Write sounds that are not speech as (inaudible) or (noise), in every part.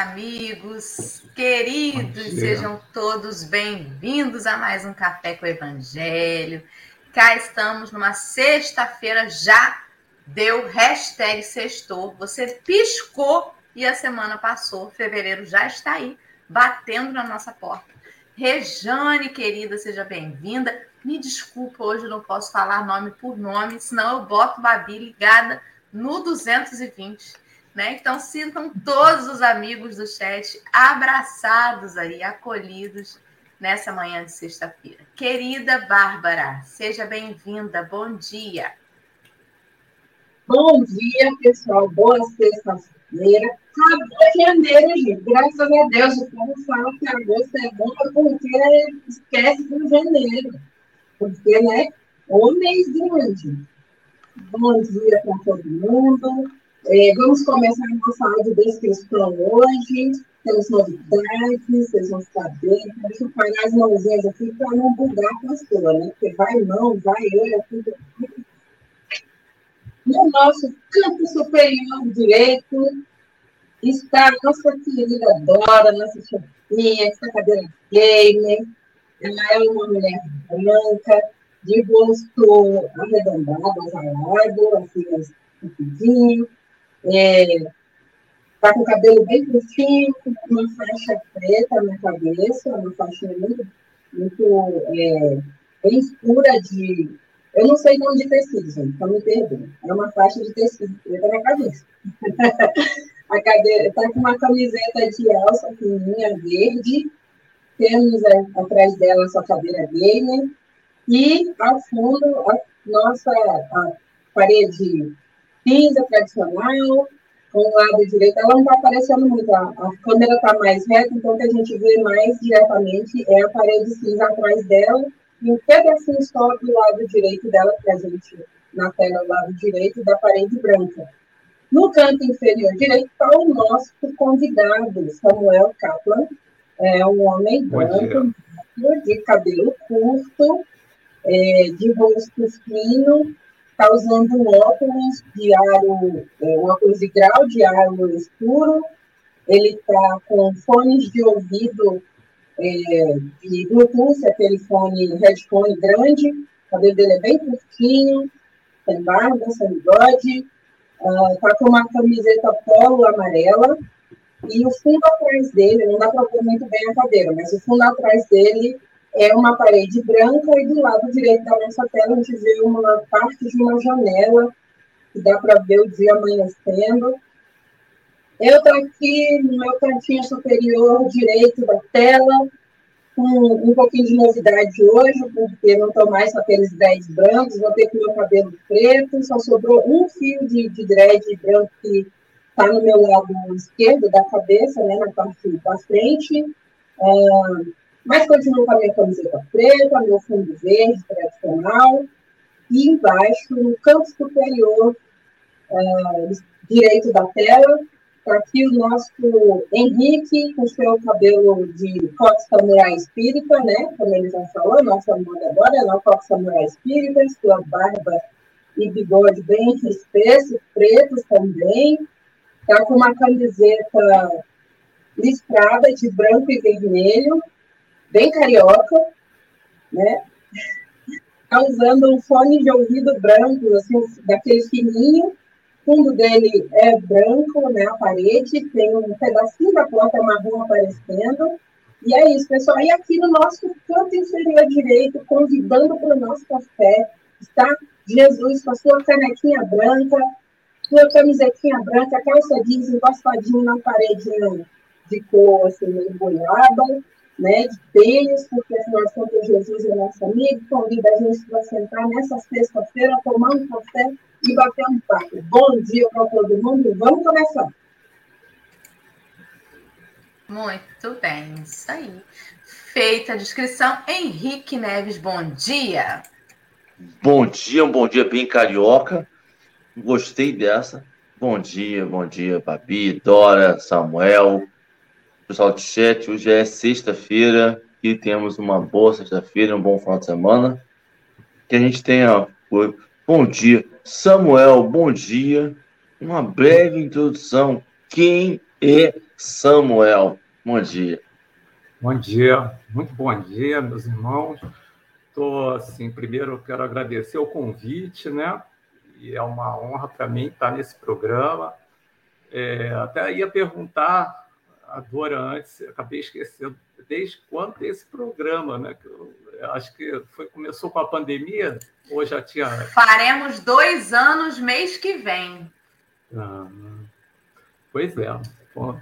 amigos queridos, sejam todos bem-vindos a mais um Café com o Evangelho. Cá estamos numa sexta-feira, já deu hashtag sextou. Você piscou e a semana passou, fevereiro já está aí, batendo na nossa porta. Rejane, querida, seja bem-vinda. Me desculpa, hoje não posso falar nome por nome, senão eu boto Babi ligada no 220. Né? Então, sintam todos os amigos do chat abraçados aí, acolhidos nessa manhã de sexta-feira. Querida Bárbara, seja bem-vinda, bom dia. Bom dia, pessoal, boa sexta-feira. Acabou janeiro, gente, graças a Deus. O povo fala que agosto é bom porque esquece do janeiro. Porque, né, o mês grande. Bom dia para todo mundo. É, vamos começar a nossa audiodescrição hoje. Temos novidades, vocês vão saber. Deixa eu parar as mãozinhas aqui para não bugar a pastora, né? Porque vai mão, vai eu, tudo. No nosso campo superior direito está a nossa querida Dora, nossa chefinha, essa cadeira gamer. Ela é uma mulher branca, de rosto arredondado, azarado, assim, rapidinho é, tá com o cabelo bem curtinho, uma faixa preta na cabeça, uma faixa muito, muito é, bem escura de. Eu não sei nome de tecido, gente, então me perdoe. É uma faixa de tecido preta na cabeça. (laughs) a cadeira tá com uma camiseta de alça fininha verde. Temos atrás dela a sua cadeira gamer. E ao fundo, a nossa a parede cinza tradicional, com o lado direito, ela não está aparecendo muito, a, a câmera está mais reta, então o que a gente vê mais diretamente é a parede cinza atrás dela e um pedacinho só do lado direito dela, que a gente, na tela, do lado direito, da parede branca. No canto inferior direito está o nosso convidado, Samuel Kaplan, é um homem branco, de cabelo curto, é, de rosto fino, está usando um óculos de aro, é, um óculos de grau de aro escuro, ele está com fones de ouvido é, de Bluetooth, aquele fone headphone grande, o cabelo dele é bem curtinho, sem barba, sem bigode, está uh, com uma camiseta polo amarela, e o fundo atrás dele, não dá para ver muito bem a cadeira, mas o fundo atrás dele é uma parede branca e do lado direito da nossa tela a gente vê uma parte de uma janela que dá para ver o dia amanhecendo. Eu estou aqui no meu cantinho superior direito da tela, com um pouquinho de novidade hoje, porque não estou mais com aqueles dreads brancos, vou ter com meu cabelo preto, só sobrou um fio de, de dread branco que está no meu lado esquerdo da cabeça, né, na parte da frente. Uh, mas continuo com a minha camiseta preta, meu fundo verde tradicional, e embaixo, no canto superior uh, direito da tela, está aqui o nosso Henrique, com seu cabelo de Cox Samurai Espírita, né? Como ele já falou, nossa moda agora é o Cox Samurai Espírita, sua barba e bigode bem espesso, pretos também. Está com uma camiseta listrada de branco e vermelho, bem carioca, né? Está usando um fone de ouvido branco, assim, daquele fininho. O fundo dele é branco, né? A parede tem um pedacinho da porta marrom aparecendo. E é isso, pessoal. E aqui no nosso canto inferior direito, convidando para o nosso café, está Jesus com a sua canequinha branca, sua camisetinha branca, calça jeans encostadinho na parede de cor, assim, meio boiada né, de tênis, porque afinal de contas Jesus é nosso amigo, convida a gente para sentar nessa sexta-feira, tomar um café e bater um papo. Bom dia para todo mundo e vamos começar. Muito bem, isso aí. Feita a descrição, Henrique Neves, bom dia. Bom dia, um bom dia bem carioca. Gostei dessa. Bom dia, bom dia, Babi, Dora, Samuel, pessoal do chat. Hoje é sexta-feira e temos uma boa sexta-feira, um bom final de semana. Que a gente tenha. Bom dia, Samuel, bom dia. Uma breve introdução. Quem e Samuel. Bom dia. Bom dia, muito bom dia, meus irmãos. Tô, assim, primeiro eu quero agradecer o convite, né? E é uma honra para mim estar nesse programa. É, até ia perguntar a Dora antes, acabei esquecendo, desde quando esse programa, né? Que eu, acho que foi, começou com a pandemia, ou já tinha. Faremos dois anos mês que vem. Ah, pois é. Bom,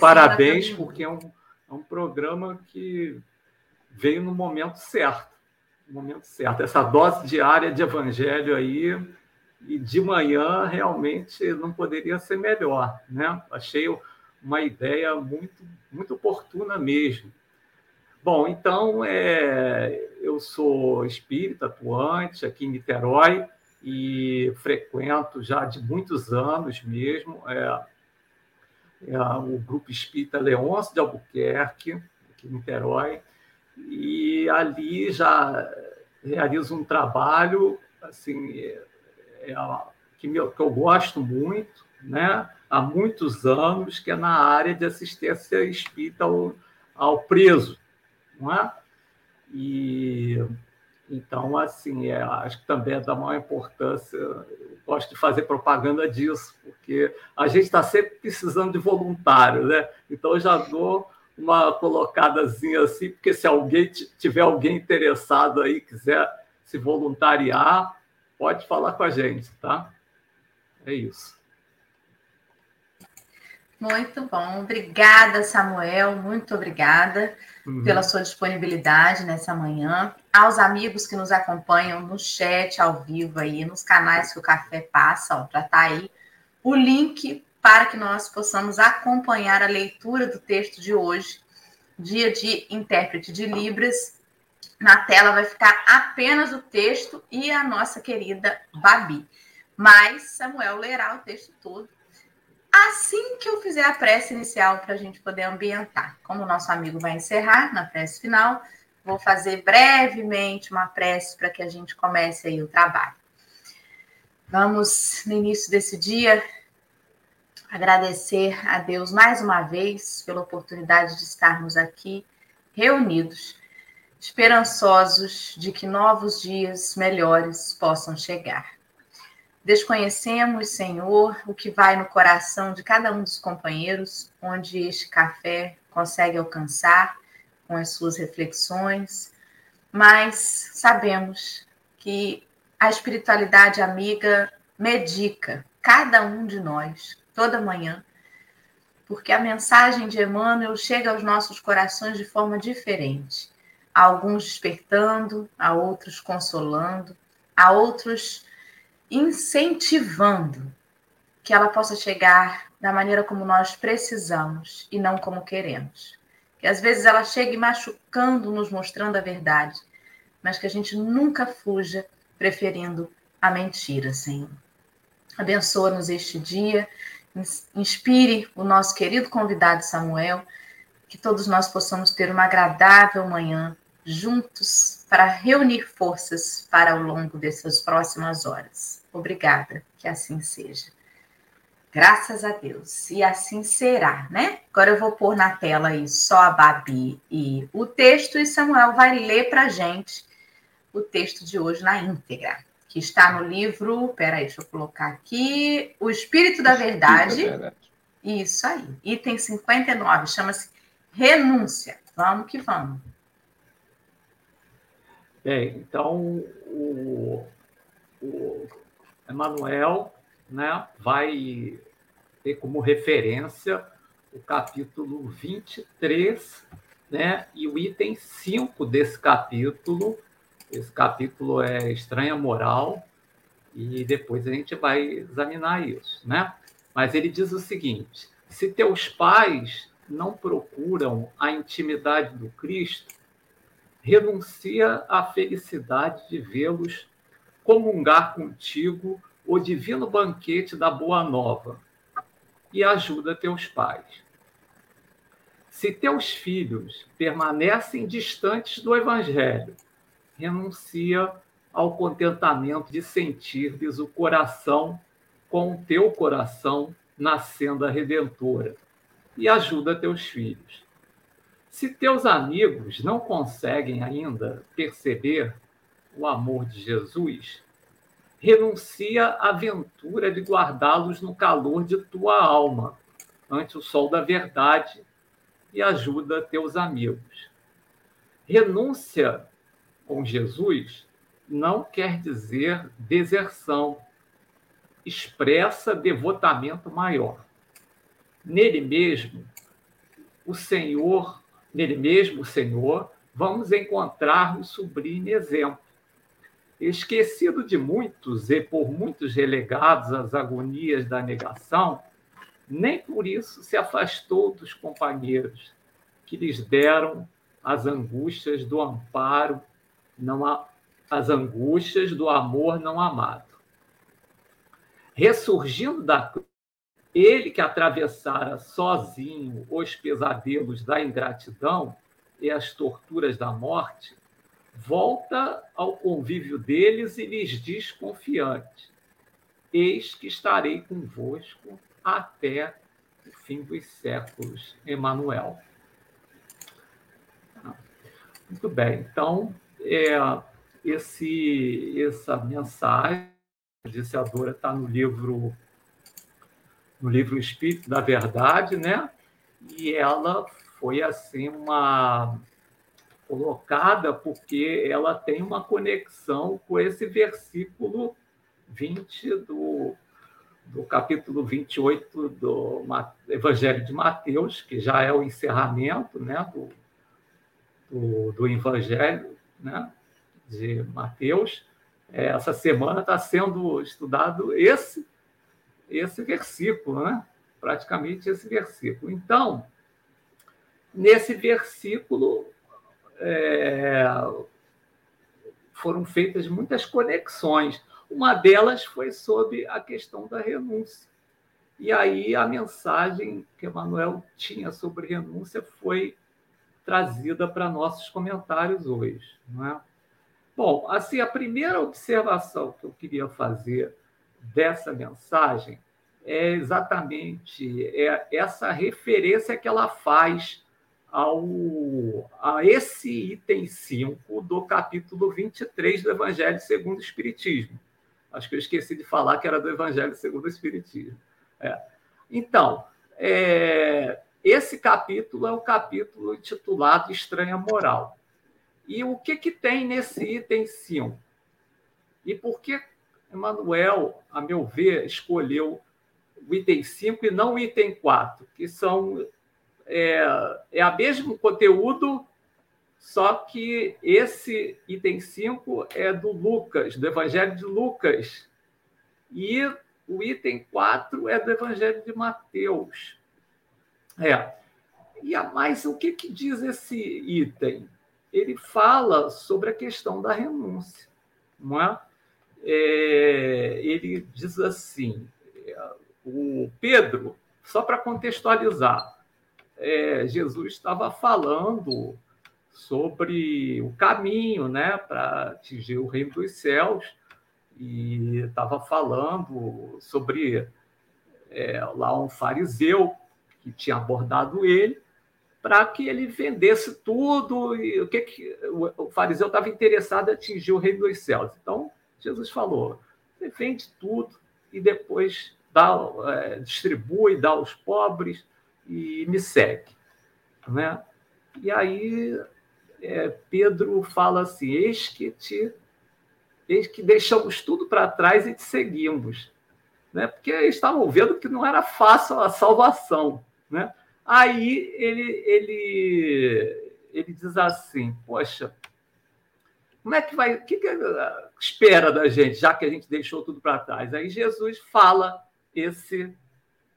parabéns, porque é um, é um programa que veio no momento certo. No momento certo. Essa dose diária de evangelho aí, e de manhã realmente não poderia ser melhor. Né? Achei uma ideia muito, muito oportuna mesmo. Bom, então, é, eu sou espírita atuante aqui em Niterói e frequento já de muitos anos mesmo é, é o Grupo Espírita Leôncio de Albuquerque, aqui em Niterói, e ali já realizo um trabalho assim é, é, que, me, que eu gosto muito, né? Há muitos anos, que é na área de assistência espírita ao, ao preso, não é? E então, assim, é, acho que também é da maior importância. Eu gosto de fazer propaganda disso, porque a gente está sempre precisando de voluntário, né? Então, eu já dou uma colocadazinha assim, porque se alguém tiver alguém interessado aí, quiser se voluntariar, pode falar com a gente, tá? É isso. Muito bom. Obrigada, Samuel. Muito obrigada uhum. pela sua disponibilidade nessa manhã. Aos amigos que nos acompanham no chat ao vivo aí, nos canais que o café passa, já está aí o link para que nós possamos acompanhar a leitura do texto de hoje, dia de intérprete de Libras. Na tela vai ficar apenas o texto e a nossa querida Babi. Mas Samuel lerá o texto todo assim que eu fizer a prece inicial para a gente poder ambientar. Como o nosso amigo vai encerrar na prece final, vou fazer brevemente uma prece para que a gente comece aí o trabalho. Vamos, no início desse dia, agradecer a Deus mais uma vez pela oportunidade de estarmos aqui reunidos, esperançosos de que novos dias melhores possam chegar. Desconhecemos, Senhor, o que vai no coração de cada um dos companheiros, onde este café consegue alcançar com as suas reflexões, mas sabemos que a espiritualidade amiga medica cada um de nós toda manhã, porque a mensagem de Emmanuel chega aos nossos corações de forma diferente, a alguns despertando, a outros consolando, a outros incentivando que ela possa chegar da maneira como nós precisamos e não como queremos. Que às vezes ela chegue machucando, nos mostrando a verdade, mas que a gente nunca fuja preferindo a mentira, Senhor. Abençoa-nos este dia, inspire o nosso querido convidado Samuel, que todos nós possamos ter uma agradável manhã juntos para reunir forças para ao longo dessas próximas horas. Obrigada, que assim seja. Graças a Deus. E assim será, né? Agora eu vou pôr na tela aí só a Babi e o texto, e Samuel vai ler para a gente o texto de hoje na íntegra, que está no livro. Peraí, deixa eu colocar aqui. O Espírito da Verdade. Espírito da verdade. Isso aí. Item 59, chama-se Renúncia. Vamos que vamos. Bem, então o, o Emmanuel né, vai ter como referência o capítulo 23 né, e o item 5 desse capítulo. Esse capítulo é Estranha Moral, e depois a gente vai examinar isso. Né? Mas ele diz o seguinte: se teus pais não procuram a intimidade do Cristo, renuncia à felicidade de vê-los comungar contigo o divino banquete da Boa Nova e ajuda teus pais. Se teus filhos permanecem distantes do Evangelho, renuncia ao contentamento de sentir-lhes o coração com o teu coração na senda redentora e ajuda teus filhos. Se teus amigos não conseguem ainda perceber o amor de Jesus, renuncia à aventura de guardá-los no calor de tua alma, ante o sol da verdade, e ajuda teus amigos. Renúncia com Jesus não quer dizer deserção, expressa devotamento maior. Nele mesmo, o Senhor, nele mesmo, Senhor, vamos encontrar o sublime exemplo. Esquecido de muitos e por muitos relegados às agonias da negação, nem por isso se afastou dos companheiros que lhes deram as angústias do amparo, não as angústias do amor não amado. Ressurgindo da ele que atravessara sozinho os pesadelos da ingratidão e as torturas da morte, volta ao convívio deles e lhes diz confiante: Eis que estarei convosco até o fim dos séculos, Emanuel. Muito bem, então, é, esse, essa mensagem, disse a Dora, está no livro no livro Espírito da Verdade, né? E ela foi assim uma colocada porque ela tem uma conexão com esse versículo 20 do do capítulo 28 do Evangelho de Mateus, que já é o encerramento né, do, do, do Evangelho né, de Mateus. É, essa semana está sendo estudado esse, esse versículo, né? praticamente esse versículo. Então, nesse versículo, é, foram feitas muitas conexões. Uma delas foi sobre a questão da renúncia. E aí a mensagem que Emmanuel tinha sobre renúncia foi trazida para nossos comentários hoje. Não é? Bom, assim, a primeira observação que eu queria fazer dessa mensagem é exatamente é essa referência que ela faz ao, a esse item 5 do capítulo 23 do Evangelho segundo o Espiritismo. Acho que eu esqueci de falar que era do Evangelho segundo o Espiritismo. É. Então, é, esse capítulo é o capítulo intitulado Estranha Moral. E o que, que tem nesse item 5? E por que Emmanuel, a meu ver, escolheu o item 5 e não o item 4, que são é, é a mesmo conteúdo, só que esse item 5 é do Lucas, do Evangelho de Lucas. E o item 4 é do Evangelho de Mateus. É. E a mais, o que, que diz esse item? Ele fala sobre a questão da renúncia. Não é? É ele diz assim: o Pedro, só para contextualizar, é, Jesus estava falando sobre o caminho né, para atingir o reino dos céus e estava falando sobre é, lá um fariseu que tinha abordado ele para que ele vendesse tudo e o que, que o fariseu estava interessado em atingir o reino dos céus. Então Jesus falou: vende tudo e depois dá, é, distribui, dá aos pobres e me segue, né? E aí é, Pedro fala assim: eis que te, eis que deixamos tudo para trás e te seguimos, né? Porque estavam vendo que não era fácil a salvação, né? Aí ele ele ele diz assim: poxa, como é que vai? O que, que espera da gente, já que a gente deixou tudo para trás? Aí Jesus fala esse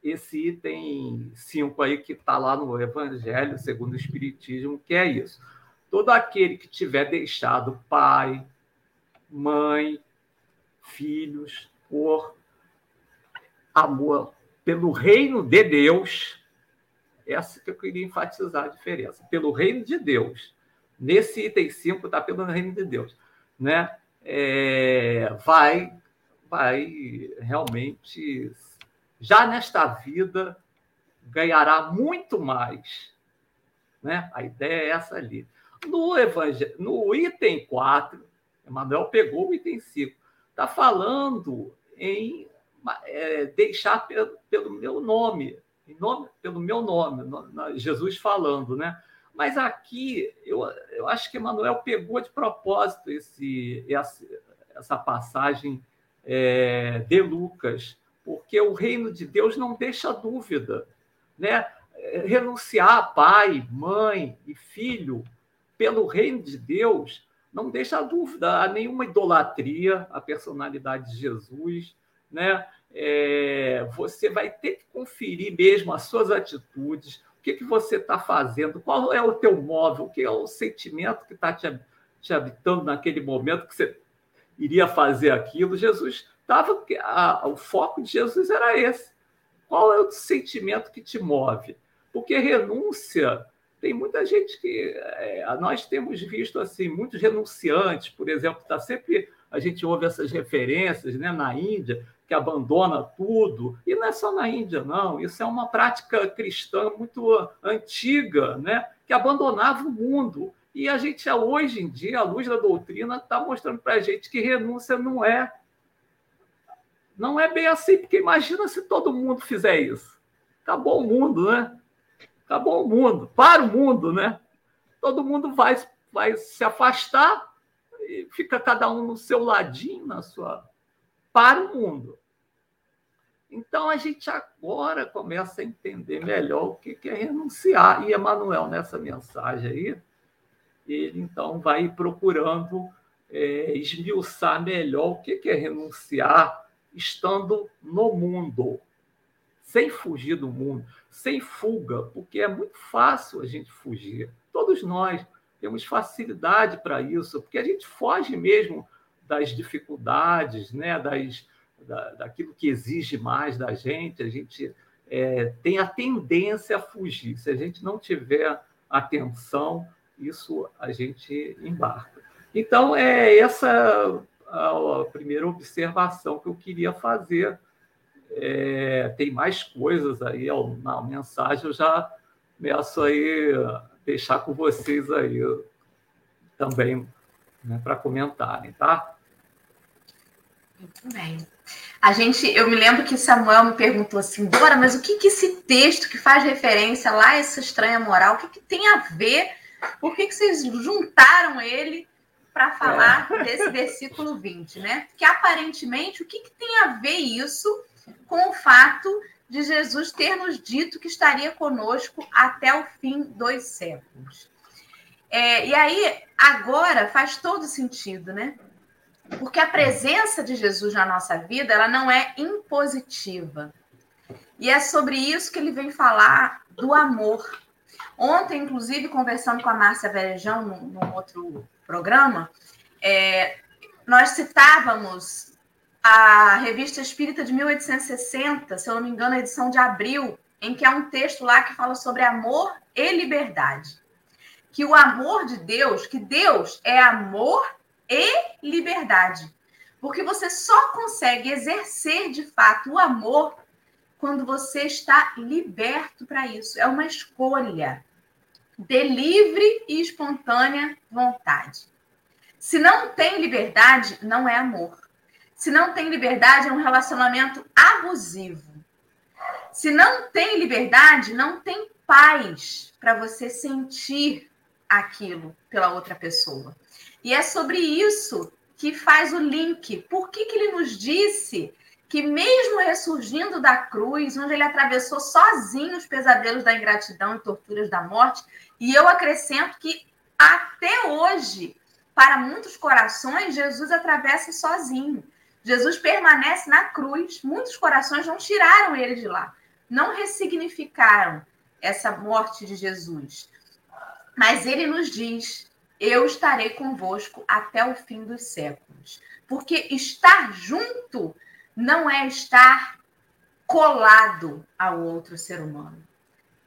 esse item 5 aí que está lá no Evangelho segundo o Espiritismo, que é isso todo aquele que tiver deixado pai, mãe, filhos, por amor pelo reino de Deus, essa que eu queria enfatizar a diferença, pelo reino de Deus. Nesse item 5 está pelo reino de Deus, né? É, vai, vai realmente já nesta vida ganhará muito mais. Né? A ideia é essa ali. No, no item 4, Emmanuel pegou o item 5, está falando em é, deixar pelo, pelo, meu nome, nome, pelo meu nome, Jesus falando, né? Mas aqui eu, eu acho que Emmanuel pegou de propósito esse, essa, essa passagem é, de Lucas, porque o reino de Deus não deixa dúvida, né? Renunciar a pai, mãe e filho pelo reino de Deus não deixa dúvida a nenhuma idolatria à personalidade de Jesus, né? É, você vai ter que conferir mesmo as suas atitudes, o que, que você está fazendo, qual é o teu móvel, o que é o sentimento que está te, te habitando naquele momento que você iria fazer aquilo. Jesus estava. O foco de Jesus era esse. Qual é o sentimento que te move? Porque renúncia tem muita gente que é, nós temos visto assim muitos renunciantes, por exemplo, está sempre a gente ouve essas referências, né, na Índia que abandona tudo e não é só na Índia não, isso é uma prática cristã muito antiga, né, que abandonava o mundo e a gente hoje em dia, à luz da doutrina, está mostrando para a gente que renúncia não é não é bem assim, porque imagina se todo mundo fizer isso. Acabou o mundo, né? Acabou o mundo, para o mundo, né? Todo mundo vai, vai se afastar e fica cada um no seu ladinho, na sua. Para o mundo. Então a gente agora começa a entender melhor o que é renunciar. E Emmanuel, nessa mensagem aí, ele então vai procurando é, esmiuçar melhor o que é renunciar estando no mundo, sem fugir do mundo, sem fuga, porque é muito fácil a gente fugir. Todos nós temos facilidade para isso, porque a gente foge mesmo das dificuldades, né? das, da, daquilo que exige mais da gente, a gente é, tem a tendência a fugir. Se a gente não tiver atenção, isso a gente embarca. Então, é essa a, primeira observação que eu queria fazer. É, tem mais coisas aí na mensagem, eu já começo aí deixar com vocês aí também né, para comentarem, tá? Muito bem. A gente, eu me lembro que Samuel me perguntou assim, Dora, mas o que, que esse texto que faz referência lá, essa estranha moral, o que, que tem a ver? Por que, que vocês juntaram ele para falar é. (laughs) desse versículo 20, né? Que aparentemente, o que, que tem a ver isso com o fato de Jesus ter nos dito que estaria conosco até o fim dos séculos? É, e aí, agora faz todo sentido, né? Porque a presença de Jesus na nossa vida, ela não é impositiva. E é sobre isso que ele vem falar do amor. Ontem, inclusive, conversando com a Márcia Verejão, num, num outro programa, é, nós citávamos a Revista Espírita de 1860, se eu não me engano, a edição de abril, em que há um texto lá que fala sobre amor e liberdade. Que o amor de Deus, que Deus é amor e liberdade. Porque você só consegue exercer de fato o amor quando você está liberto para isso. É uma escolha de livre e espontânea vontade. Se não tem liberdade, não é amor. Se não tem liberdade, é um relacionamento abusivo. Se não tem liberdade, não tem paz para você sentir aquilo pela outra pessoa. E é sobre isso que faz o link. Por que, que ele nos disse que, mesmo ressurgindo da cruz, onde ele atravessou sozinho os pesadelos da ingratidão e torturas da morte, e eu acrescento que até hoje, para muitos corações, Jesus atravessa sozinho. Jesus permanece na cruz. Muitos corações não tiraram ele de lá, não ressignificaram essa morte de Jesus. Mas ele nos diz: Eu estarei convosco até o fim dos séculos. Porque estar junto não é estar colado ao outro ser humano.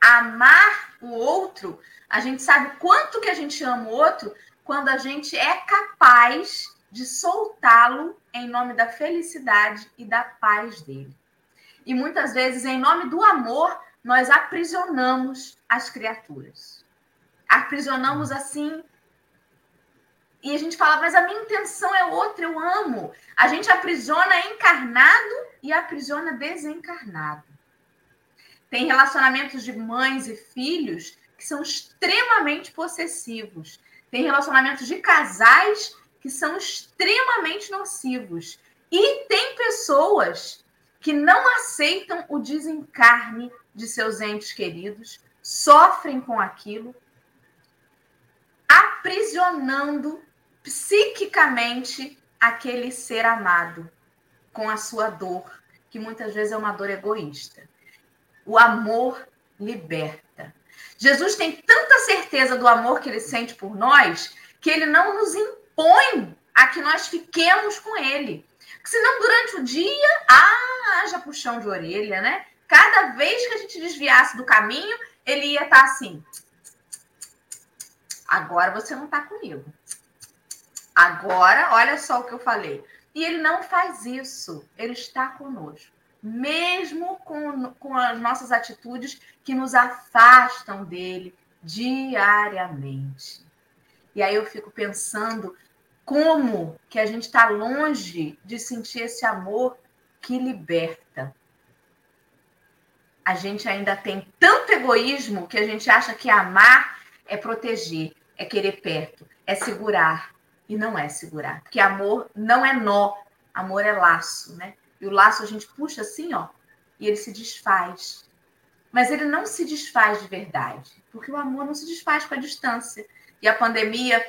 Amar o outro a gente sabe quanto que a gente ama o outro quando a gente é capaz de soltá-lo em nome da felicidade e da paz dele. E muitas vezes, em nome do amor, nós aprisionamos as criaturas. Aprisionamos assim. E a gente fala, mas a minha intenção é outra, eu amo. A gente aprisiona encarnado e aprisiona desencarnado. Tem relacionamentos de mães e filhos que são extremamente possessivos. Tem relacionamentos de casais que são extremamente nocivos. E tem pessoas que não aceitam o desencarne de seus entes queridos, sofrem com aquilo, aprisionando psiquicamente aquele ser amado com a sua dor, que muitas vezes é uma dor egoísta. O amor liberta. Jesus tem tanta certeza do amor que ele sente por nós que ele não nos impõe a que nós fiquemos com ele. Senão, durante o dia, ah, haja puxão de orelha, né? Cada vez que a gente desviasse do caminho, ele ia estar tá assim. Agora você não está comigo. Agora, olha só o que eu falei. E ele não faz isso. Ele está conosco. Mesmo com, com as nossas atitudes que nos afastam dele diariamente. E aí eu fico pensando como que a gente está longe de sentir esse amor que liberta. A gente ainda tem tanto egoísmo que a gente acha que amar é proteger, é querer perto, é segurar. E não é segurar. Porque amor não é nó, amor é laço, né? E o laço a gente puxa assim, ó, e ele se desfaz. Mas ele não se desfaz de verdade, porque o amor não se desfaz com a distância. E a pandemia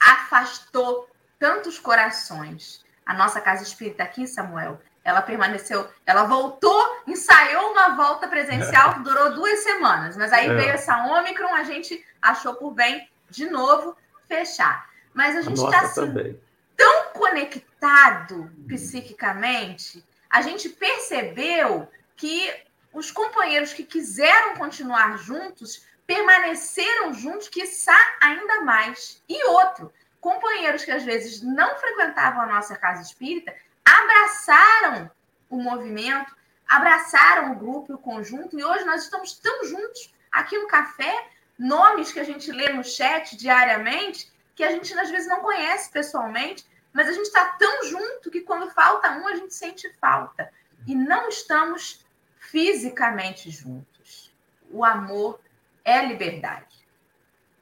afastou tantos corações. A nossa casa espírita aqui, Samuel, ela permaneceu, ela voltou, ensaiou uma volta presencial que (laughs) durou duas semanas, mas aí é. veio essa Ômicron, a gente achou por bem de novo fechar. Mas a gente está assim, tão conectado psiquicamente, a gente percebeu que os companheiros que quiseram continuar juntos permaneceram juntos, quiçá ainda mais. E outro, companheiros que às vezes não frequentavam a nossa casa espírita abraçaram o movimento, abraçaram o grupo, o conjunto, e hoje nós estamos tão juntos aqui no café, nomes que a gente lê no chat diariamente, que a gente às vezes não conhece pessoalmente, mas a gente está tão junto que quando falta um, a gente sente falta. E não estamos fisicamente juntos. O amor é liberdade.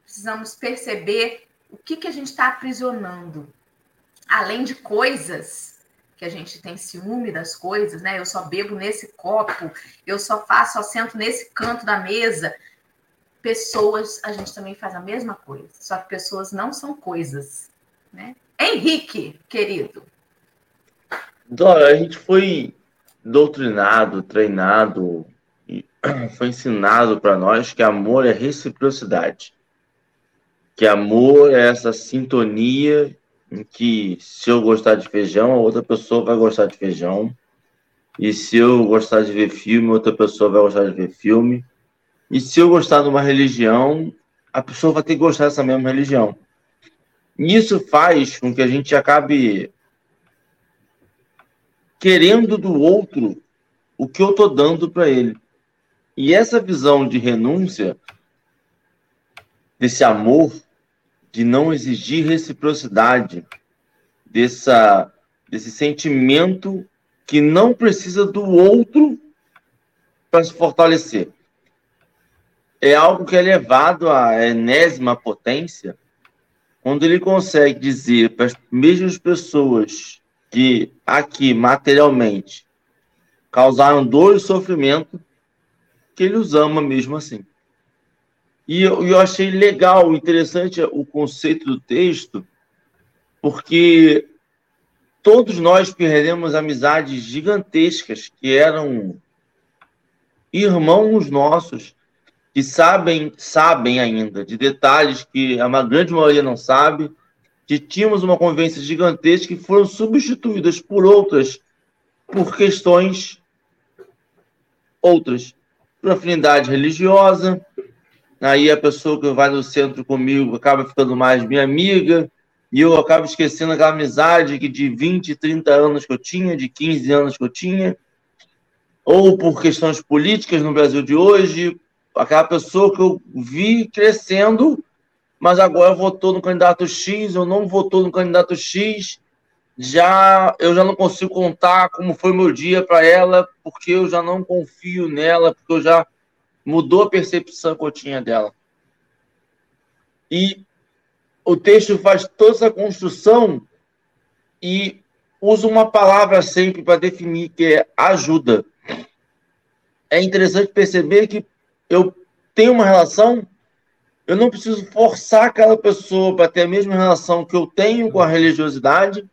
Precisamos perceber o que, que a gente está aprisionando. Além de coisas, que a gente tem ciúme das coisas, né? Eu só bebo nesse copo, eu só faço, só sento nesse canto da mesa. Pessoas, a gente também faz a mesma coisa, só que pessoas não são coisas, né? Henrique, querido. Dora, a gente foi doutrinado, treinado, (clears throat) foi ensinado para nós que amor é reciprocidade. Que amor é essa sintonia em que se eu gostar de feijão, a outra pessoa vai gostar de feijão. E se eu gostar de ver filme, outra pessoa vai gostar de ver filme. E se eu gostar de uma religião, a pessoa vai ter que gostar dessa mesma religião. E isso faz com que a gente acabe querendo do outro o que eu estou dando para ele. E essa visão de renúncia, desse amor, de não exigir reciprocidade, dessa, desse sentimento que não precisa do outro para se fortalecer. É algo que é levado à enésima potência, quando ele consegue dizer para as mesmas pessoas que aqui materialmente causaram dor e sofrimento, que ele os ama mesmo assim. E eu, eu achei legal, interessante o conceito do texto, porque todos nós perdemos amizades gigantescas que eram irmãos nossos que sabem sabem ainda de detalhes que a grande maioria não sabe, que tínhamos uma convivência gigantesca que foram substituídas por outras por questões outras por afinidade religiosa. Aí a pessoa que vai no centro comigo acaba ficando mais minha amiga, e eu acabo esquecendo aquela amizade que de 20, 30 anos que eu tinha, de 15 anos que eu tinha. ou por questões políticas no Brasil de hoje, aquela pessoa que eu vi crescendo, mas agora votou no candidato X, ou não votou no candidato X, já eu já não consigo contar como foi meu dia para ela, porque eu já não confio nela, porque eu já mudou a percepção que eu tinha dela. E o texto faz toda essa construção e usa uma palavra sempre para definir que é ajuda. É interessante perceber que eu tenho uma relação, eu não preciso forçar aquela pessoa para ter a mesma relação que eu tenho com a religiosidade.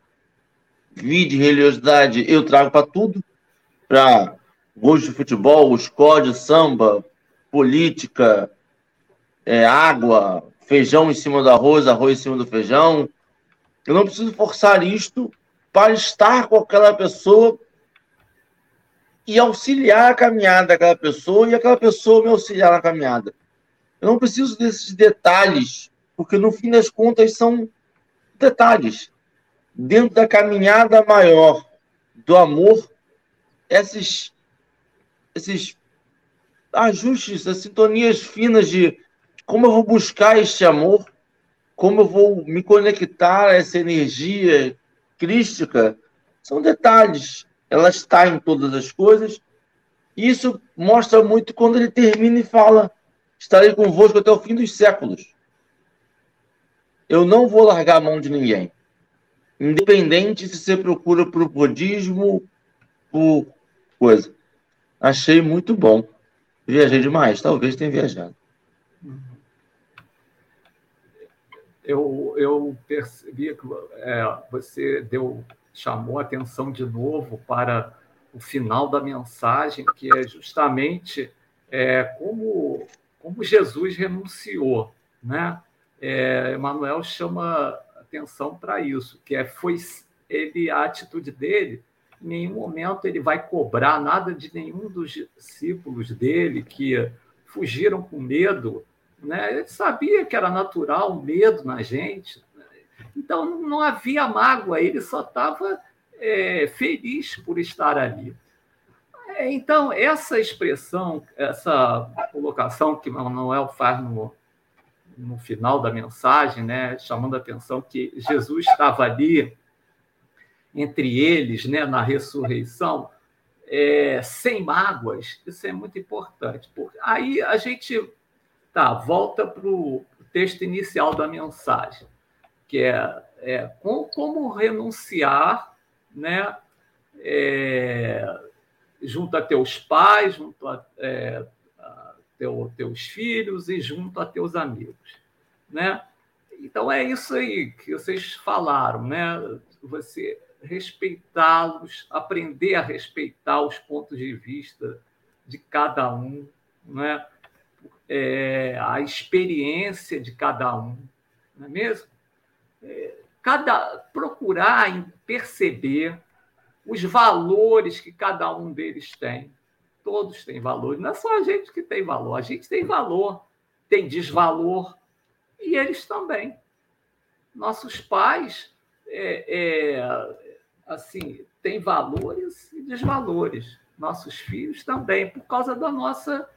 Vide religiosidade, eu trago para tudo, para gosto de futebol, escola samba, política, é, água, feijão em cima do arroz, arroz em cima do feijão. Eu não preciso forçar isto para estar com aquela pessoa e auxiliar a caminhada daquela pessoa e aquela pessoa me auxiliar na caminhada. Eu não preciso desses detalhes, porque no fim das contas são detalhes. Dentro da caminhada maior do amor, esses, esses ajustes, as sintonias finas de como eu vou buscar este amor, como eu vou me conectar a essa energia crística, são detalhes. Ela está em todas as coisas. Isso mostra muito quando ele termina e fala: Estarei convosco até o fim dos séculos. Eu não vou largar a mão de ninguém. Independente se você procura por budismo, por coisa. Achei muito bom. Viajei demais, talvez tenha viajado. eu, eu percebi que é, você deu, chamou a atenção de novo para o final da mensagem, que é justamente é, como, como Jesus renunciou. Né? É, Emmanuel chama atenção para isso, que é foi ele a atitude dele. Em nenhum momento ele vai cobrar nada de nenhum dos discípulos dele que fugiram com medo né? Ele sabia que era natural o medo na gente. Então não havia mágoa, ele só estava é, feliz por estar ali. É, então, essa expressão, essa colocação que Manuel faz no, no final da mensagem, né, chamando a atenção que Jesus estava ali entre eles, né, na ressurreição, é, sem mágoas, isso é muito importante. Aí a gente Tá, volta para o texto inicial da mensagem, que é, é como, como renunciar né, é, junto a teus pais, junto a, é, a teu, teus filhos e junto a teus amigos. Né? Então é isso aí que vocês falaram, né? Você respeitá-los, aprender a respeitar os pontos de vista de cada um, né? é, a experiência de cada um, não é mesmo? Cada, procurar perceber os valores que cada um deles tem. Todos têm valor, não é só a gente que tem valor, a gente tem valor, tem desvalor, e eles também. Nossos pais, é, é, assim, têm valores e desvalores. Nossos filhos também, por causa da nossa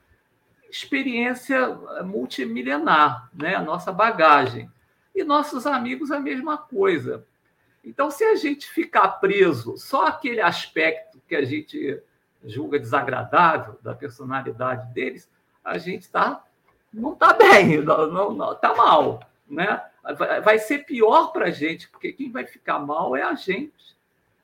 experiência multimilenar, né? a nossa bagagem. E nossos amigos, a mesma coisa. Então, se a gente ficar preso só aquele aspecto que a gente julga desagradável da personalidade deles, a gente tá, não está bem, não está mal. Né? Vai ser pior para a gente, porque quem vai ficar mal é a gente.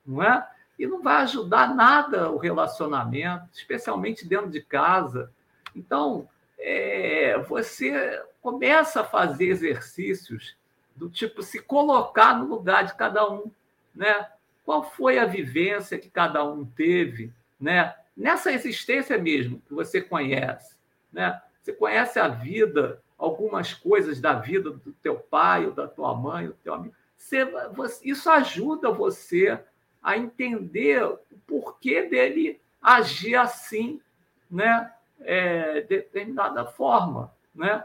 Não é? E não vai ajudar nada o relacionamento, especialmente dentro de casa então, é, você começa a fazer exercícios do tipo se colocar no lugar de cada um, né? Qual foi a vivência que cada um teve, né? Nessa existência mesmo que você conhece, né? Você conhece a vida, algumas coisas da vida do teu pai ou da tua mãe, do teu amigo. Você, você, isso ajuda você a entender o porquê dele agir assim, né? é, determinada forma, né?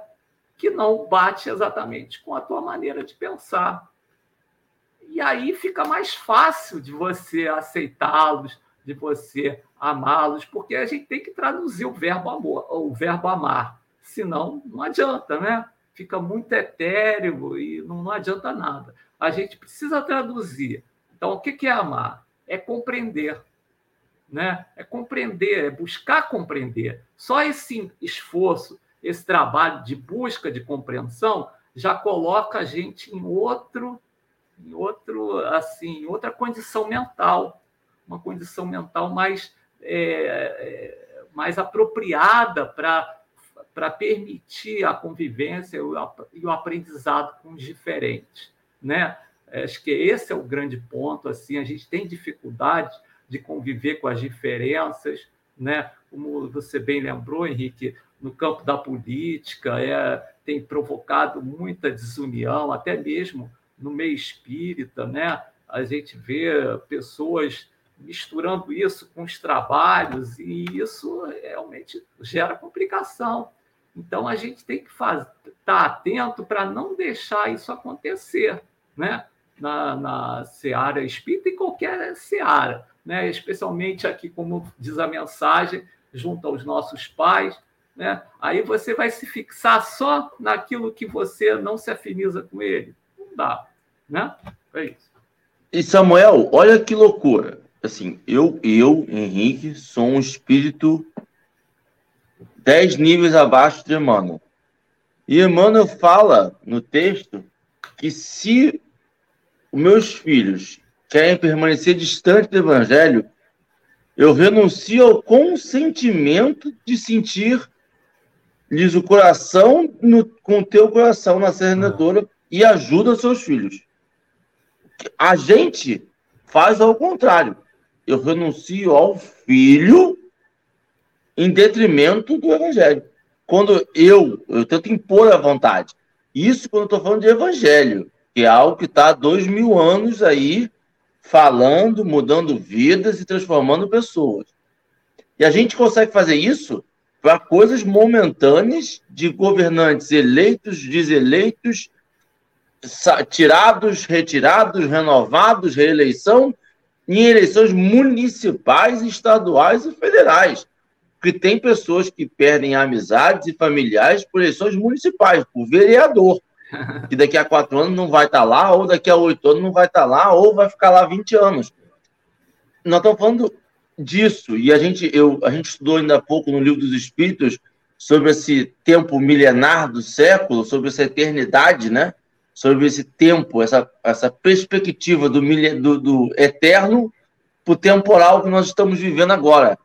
Que não bate exatamente com a tua maneira de pensar. E aí fica mais fácil de você aceitá-los, de você amá-los, porque a gente tem que traduzir o verbo amor, o verbo amar, senão não adianta, né? Fica muito etéreo e não, não adianta nada. A gente precisa traduzir. Então, o que é amar? É compreender, né? É compreender, é buscar compreender. Só esse esforço, esse trabalho de busca de compreensão já coloca a gente em outro, em outro, assim, outra condição mental, uma condição mental mais é, é, mais apropriada para para permitir a convivência e o aprendizado com os diferentes, né? Acho que esse é o grande ponto. Assim, a gente tem dificuldade de conviver com as diferenças, né? Como você bem lembrou, Henrique, no campo da política, é, tem provocado muita desunião, até mesmo no meio espírita, né? A gente vê pessoas misturando isso com os trabalhos e isso realmente gera complicação. Então a gente tem que estar tá atento para não deixar isso acontecer, né? Na, na seara espírita e qualquer seara, né? Especialmente aqui, como diz a mensagem, junto aos nossos pais, né? Aí você vai se fixar só naquilo que você não se afiniza com ele. Não dá, né? É isso. E Samuel, olha que loucura. Assim, eu, eu, Henrique, sou um espírito dez níveis abaixo de Emmanuel. E Emmanuel fala no texto que se os meus filhos querem permanecer distante do Evangelho, eu renuncio ao consentimento de sentir lhes o coração no, com o teu coração na serenadora ah. e ajuda seus filhos. A gente faz ao contrário. Eu renuncio ao filho em detrimento do evangelho. Quando eu, eu tento impor a vontade. Isso quando eu estou falando de evangelho, que é algo que está há dois mil anos aí falando, mudando vidas e transformando pessoas. E a gente consegue fazer isso para coisas momentâneas de governantes eleitos, deseleitos, tirados, retirados, renovados, reeleição, em eleições municipais, estaduais e federais. Porque tem pessoas que perdem amizades e familiares por eleições municipais, por vereador, que daqui a quatro anos não vai estar lá, ou daqui a oito anos não vai estar lá, ou vai ficar lá 20 anos. Nós estamos falando disso. E a gente, eu, a gente estudou ainda há pouco no Livro dos Espíritos sobre esse tempo milenar do século, sobre essa eternidade, né? Sobre esse tempo, essa, essa perspectiva do, do, do eterno para o temporal que nós estamos vivendo agora.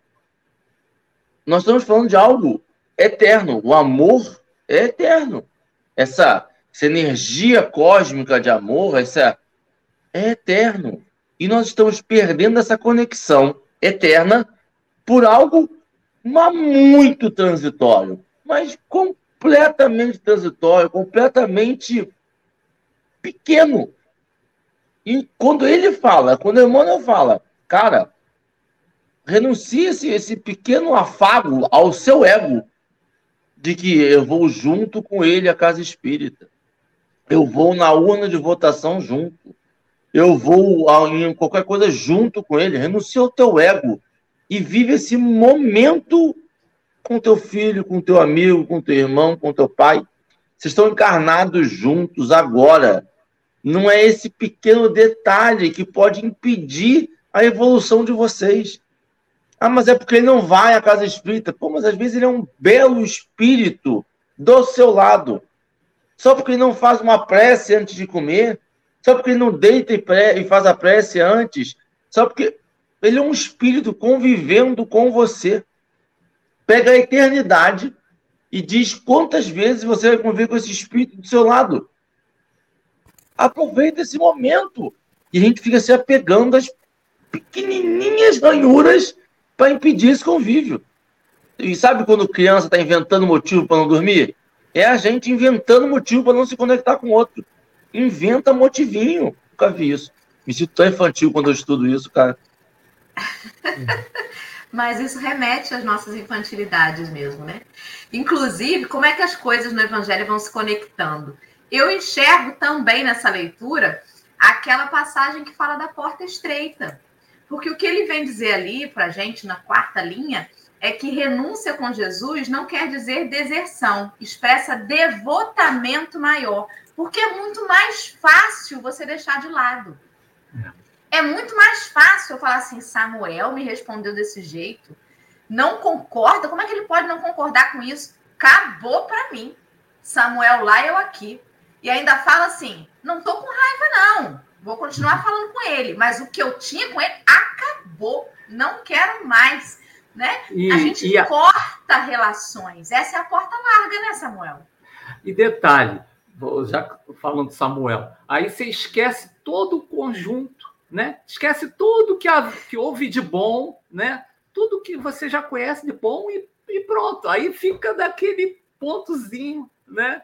Nós estamos falando de algo eterno. O amor é eterno. Essa, essa energia cósmica de amor, essa é eterno. E nós estamos perdendo essa conexão eterna por algo mas muito transitório, mas completamente transitório, completamente pequeno. E quando ele fala, quando o Emmanuel fala, cara, renuncie esse, esse pequeno afago ao seu ego de que eu vou junto com ele à casa espírita. Eu vou na urna de votação junto eu vou em qualquer coisa junto com ele. Renuncia ao teu ego e vive esse momento com teu filho, com teu amigo, com teu irmão, com teu pai. Vocês estão encarnados juntos agora. Não é esse pequeno detalhe que pode impedir a evolução de vocês. Ah, mas é porque ele não vai à casa espírita. Pô, mas às vezes ele é um belo espírito do seu lado. Só porque ele não faz uma prece antes de comer, só porque não deita e, pré, e faz a prece antes, só porque ele é um espírito convivendo com você. Pega a eternidade e diz quantas vezes você vai conviver com esse espírito do seu lado. Aproveita esse momento. E a gente fica se apegando às pequenininhas ranhuras para impedir esse convívio. E sabe quando criança está inventando motivo para não dormir? É a gente inventando motivo para não se conectar com o outro inventa motivinho. Nunca vi isso. Me sinto tão infantil quando eu estudo isso, cara. (laughs) Mas isso remete às nossas infantilidades mesmo, né? Inclusive, como é que as coisas no Evangelho vão se conectando? Eu enxergo também nessa leitura aquela passagem que fala da porta estreita. Porque o que ele vem dizer ali para a gente na quarta linha é que renúncia com Jesus não quer dizer deserção, expressa devotamento maior, porque é muito mais fácil você deixar de lado. É muito mais fácil eu falar assim: Samuel me respondeu desse jeito, não concorda? Como é que ele pode não concordar com isso? Acabou para mim. Samuel lá, eu aqui. E ainda fala assim: não tô com raiva, não. Vou continuar falando com ele, mas o que eu tinha com ele acabou. Não quero mais. Né? E, a gente a... corta relações. Essa é a porta larga, né, Samuel? E detalhe, já falando de Samuel, aí você esquece todo o conjunto, né? Esquece tudo que, que houve de bom, né? Tudo que você já conhece de bom e, e pronto. Aí fica daquele pontozinho, né?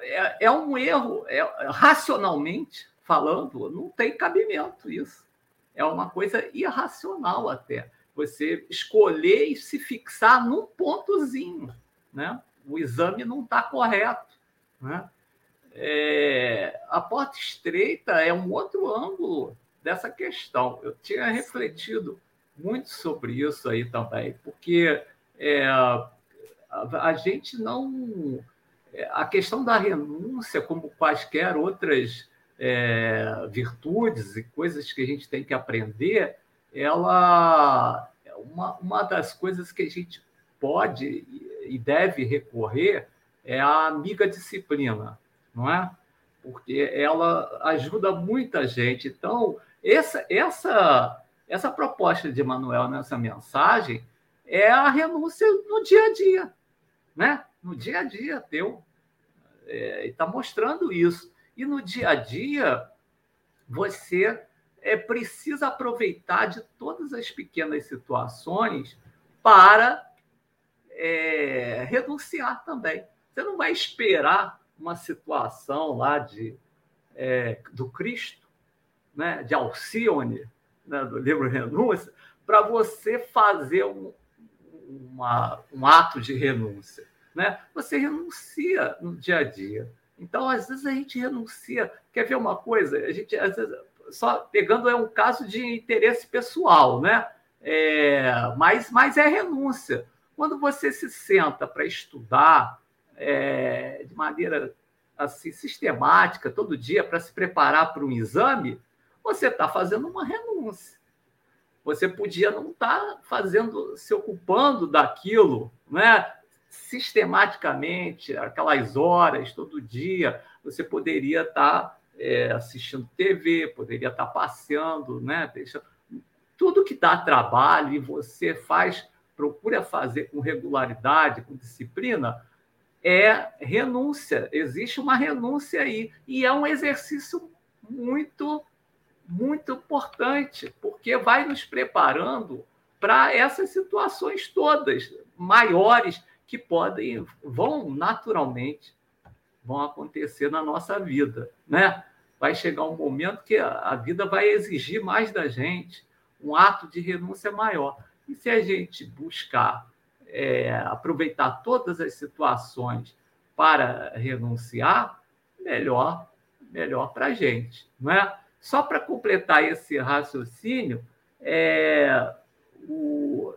É, é um erro, é, racionalmente falando, não tem cabimento isso. É uma coisa irracional até você escolher e se fixar num pontozinho, né? O exame não está correto, né? É, a porta estreita é um outro ângulo dessa questão. Eu tinha refletido muito sobre isso aí também, porque é, a, a, gente não. É, a questão da renúncia, como quaisquer outras é, virtudes e coisas que a gente tem que aprender, ela uma, uma das coisas que a gente pode e deve recorrer é a amiga disciplina, não é? Porque ela ajuda muita gente. Então, essa, essa, essa proposta de Manuel nessa mensagem é a renúncia no dia a dia, né? No dia a dia teu. É, está mostrando isso. E no dia a dia, você é, precisa aproveitar de todas as pequenas situações para é, renunciar também. Você não vai esperar uma situação lá de, é, do Cristo, né, de Alcione, né, do livro Renúncia, para você fazer um, uma, um ato de renúncia. Né? Você renuncia no dia a dia. Então, às vezes, a gente renuncia. Quer ver uma coisa? A gente, às vezes, só pegando é um caso de interesse pessoal, né? É, mas, mas é renúncia. Quando você se senta para estudar é, de maneira assim sistemática, todo dia, para se preparar para um exame, você está fazendo uma renúncia. Você podia não estar tá fazendo, se ocupando daquilo, né? Sistematicamente, aquelas horas, todo dia, você poderia estar tá é, assistindo TV, poderia estar passeando, né? Deixa... Tudo que dá trabalho e você faz, procura fazer com regularidade, com disciplina, é renúncia. Existe uma renúncia aí. E é um exercício muito, muito importante, porque vai nos preparando para essas situações todas maiores que podem, vão naturalmente vão acontecer na nossa vida, né? vai chegar um momento que a vida vai exigir mais da gente, um ato de renúncia maior. E se a gente buscar é, aproveitar todas as situações para renunciar, melhor, melhor para a gente, não é? Só para completar esse raciocínio, é, o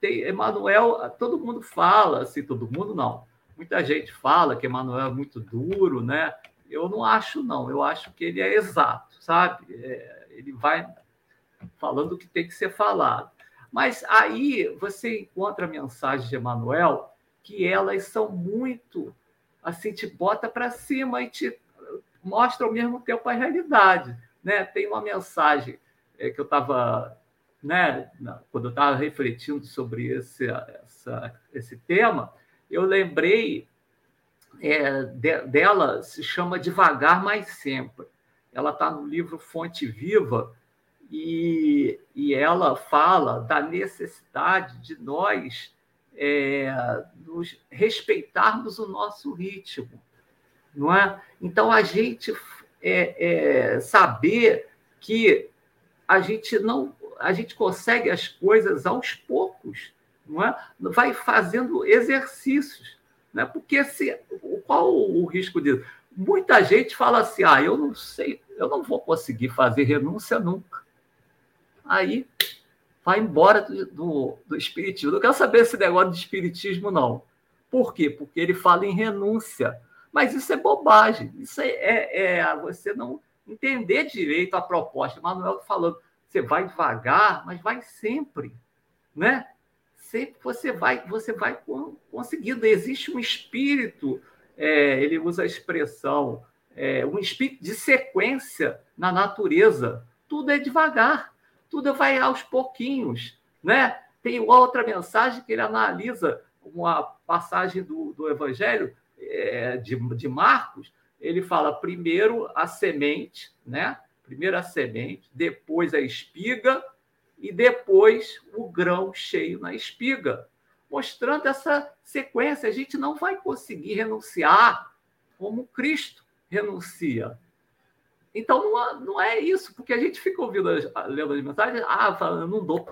tem, Emmanuel, todo mundo fala, assim, todo mundo não, muita gente fala que Emmanuel é muito duro, né? Eu não acho, não. Eu acho que ele é exato, sabe? É, ele vai falando o que tem que ser falado. Mas aí você encontra a mensagem de Emmanuel que elas são muito assim, te bota para cima e te mostra ao mesmo tempo a realidade. Né? Tem uma mensagem é, que eu estava, né, quando eu estava refletindo sobre esse, essa, esse tema, eu lembrei é, de, dela se chama Devagar Mais Sempre. Ela está no livro Fonte Viva e, e ela fala da necessidade de nós é, nos respeitarmos o nosso ritmo, não é? Então a gente é, é, saber que a gente não a gente consegue as coisas aos poucos, não é? Vai fazendo exercícios. Né? Porque se, qual o risco disso? Muita gente fala assim: ah, eu não sei, eu não vou conseguir fazer renúncia nunca. Aí vai embora do, do, do espiritismo. Não quero saber esse negócio de espiritismo, não. Por quê? Porque ele fala em renúncia. Mas isso é bobagem. Isso é, é, é você não entender direito a proposta. Manuel falando, você vai devagar, mas vai sempre, né? Sempre você vai, você vai conseguindo. Existe um espírito, é, ele usa a expressão, é, um espírito de sequência na natureza. Tudo é devagar, tudo vai aos pouquinhos, né? Tem outra mensagem que ele analisa uma passagem do, do Evangelho é, de, de Marcos, ele fala primeiro a semente, né? Primeiro a semente, depois a espiga e depois o grão cheio na espiga, mostrando essa sequência. A gente não vai conseguir renunciar como Cristo renuncia. Então não, não é isso, porque a gente fica ouvindo lendo as mensagens, ah, falando, não dou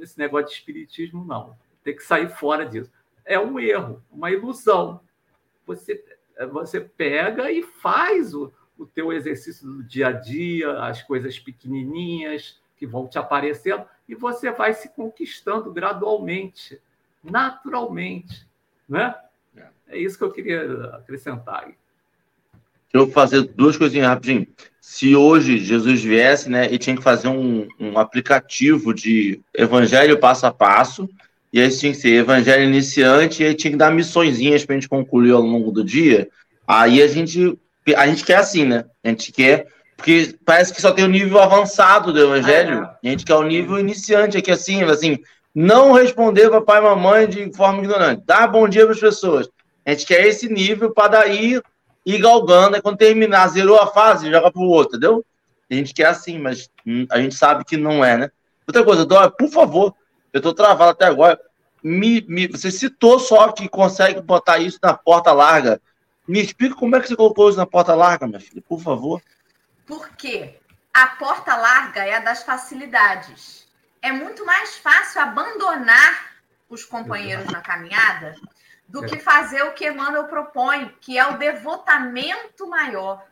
esse negócio de espiritismo, não. Tem que sair fora disso. É um erro, uma ilusão. Você é, você pega e faz o, o teu exercício do dia a dia, as coisas pequenininhas que vão te aparecendo, e você vai se conquistando gradualmente, naturalmente. Né? É isso que eu queria acrescentar aí. Deixa eu fazer duas coisinhas rapidinho. Se hoje Jesus viesse, né, e tinha que fazer um, um aplicativo de evangelho passo a passo, e aí tinha que ser evangelho iniciante, e aí tinha que dar missõezinhas para a gente concluir ao longo do dia. Aí a gente, a gente quer assim, né? A gente quer, porque parece que só tem o nível avançado do evangelho, é. a gente quer o nível iniciante aqui, assim, assim, não responder papai e mamãe de forma ignorante, dar bom dia para as pessoas. A gente quer esse nível para daí ir galgando, e quando terminar, zerou a fase, joga para o outro, entendeu? A gente quer assim, mas a gente sabe que não é, né? Outra coisa, Dória, por favor, eu estou travado até agora. Me, me, você citou só que consegue botar isso na porta larga. Me explica como é que você colocou isso na porta larga, minha filha, por favor. Porque a porta larga é a das facilidades. É muito mais fácil abandonar os companheiros na caminhada do que fazer o que Emmanuel propõe, que é o devotamento maior.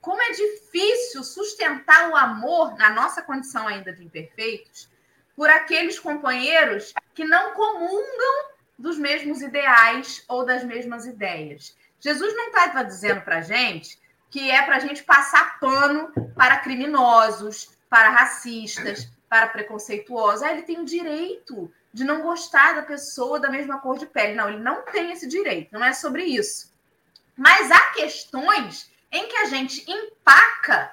Como é difícil sustentar o amor na nossa condição ainda de imperfeitos por aqueles companheiros que não comungam dos mesmos ideais ou das mesmas ideias. Jesus não estava dizendo para a gente que é para a gente passar pano para criminosos, para racistas, para preconceituosos. Ah, ele tem o direito de não gostar da pessoa da mesma cor de pele. Não, ele não tem esse direito, não é sobre isso. Mas há questões em que a gente empaca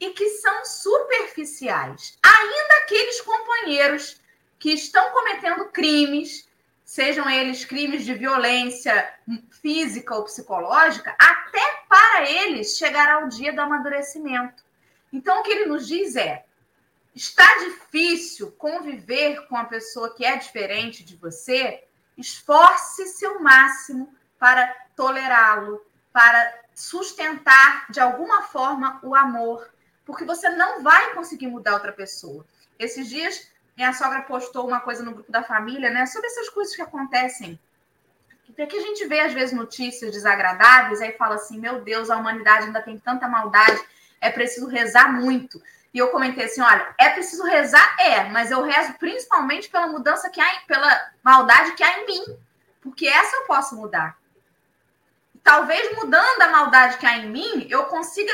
e que são superficiais. Ainda aqueles companheiros que estão cometendo crimes, sejam eles crimes de violência física ou psicológica, até para eles chegará o dia do amadurecimento. Então, o que ele nos diz é: está difícil conviver com a pessoa que é diferente de você? Esforce-se ao máximo para tolerá-lo, para sustentar de alguma forma o amor, porque você não vai conseguir mudar outra pessoa. Esses dias, minha sogra postou uma coisa no grupo da família, né, sobre essas coisas que acontecem. Porque a gente vê, às vezes, notícias desagradáveis, aí fala assim: meu Deus, a humanidade ainda tem tanta maldade, é preciso rezar muito. E eu comentei assim: olha, é preciso rezar? É, mas eu rezo principalmente pela mudança que há, pela maldade que há em mim, porque essa eu posso mudar. Talvez mudando a maldade que há em mim, eu consiga,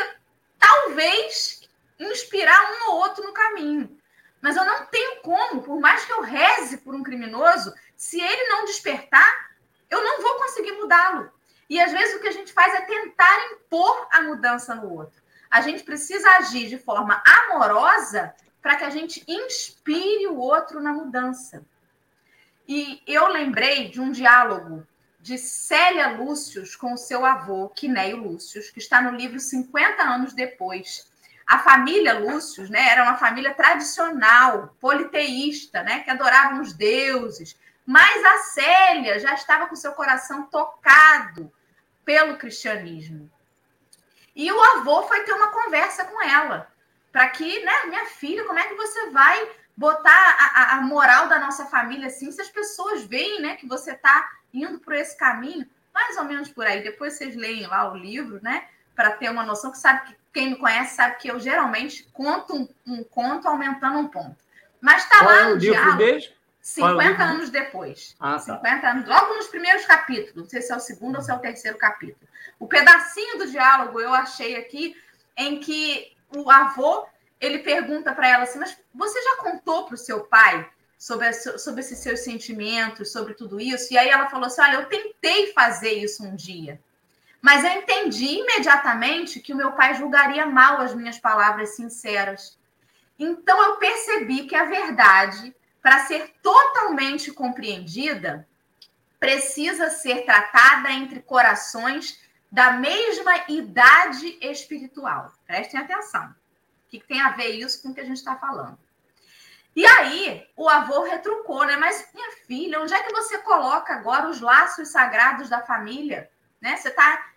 talvez, inspirar um ou outro no caminho. Mas eu não tenho como, por mais que eu reze por um criminoso, se ele não despertar, eu não vou conseguir mudá-lo. E às vezes o que a gente faz é tentar impor a mudança no outro. A gente precisa agir de forma amorosa para que a gente inspire o outro na mudança. E eu lembrei de um diálogo de Célia Lúcius com o seu avô, Quinéio Lúcius, que está no livro 50 anos depois. A família Lúcius né, era uma família tradicional, politeísta, né, que adoravam os deuses. Mas a Célia já estava com seu coração tocado pelo cristianismo. E o avô foi ter uma conversa com ela, para que, né, minha filha, como é que você vai botar a, a, moral da nossa família assim, se as pessoas veem, né, que você está indo por esse caminho, mais ou menos por aí. Depois vocês leem lá o livro, né, para ter uma noção que sabe que quem me conhece sabe que eu geralmente conto um, um conto aumentando um ponto. Mas está lá é no diálogo. Mesmo? 50 anos depois. Ah, tá. 50 anos, logo nos primeiros capítulos. Não sei se é o segundo ou se é o terceiro capítulo. O pedacinho do diálogo eu achei aqui em que o avô ele pergunta para ela assim: Mas você já contou para o seu pai sobre, sobre esses seus sentimentos, sobre tudo isso? E aí ela falou assim: Olha, eu tentei fazer isso um dia, mas eu entendi imediatamente que o meu pai julgaria mal as minhas palavras sinceras. Então eu percebi que a verdade, para ser totalmente compreendida, precisa ser tratada entre corações da mesma idade espiritual. Prestem atenção. O que, tem a ver isso com o que a gente está falando? E aí, o avô retrucou, né? Mas, minha filha, onde é que você coloca agora os laços sagrados da família? Né? Você está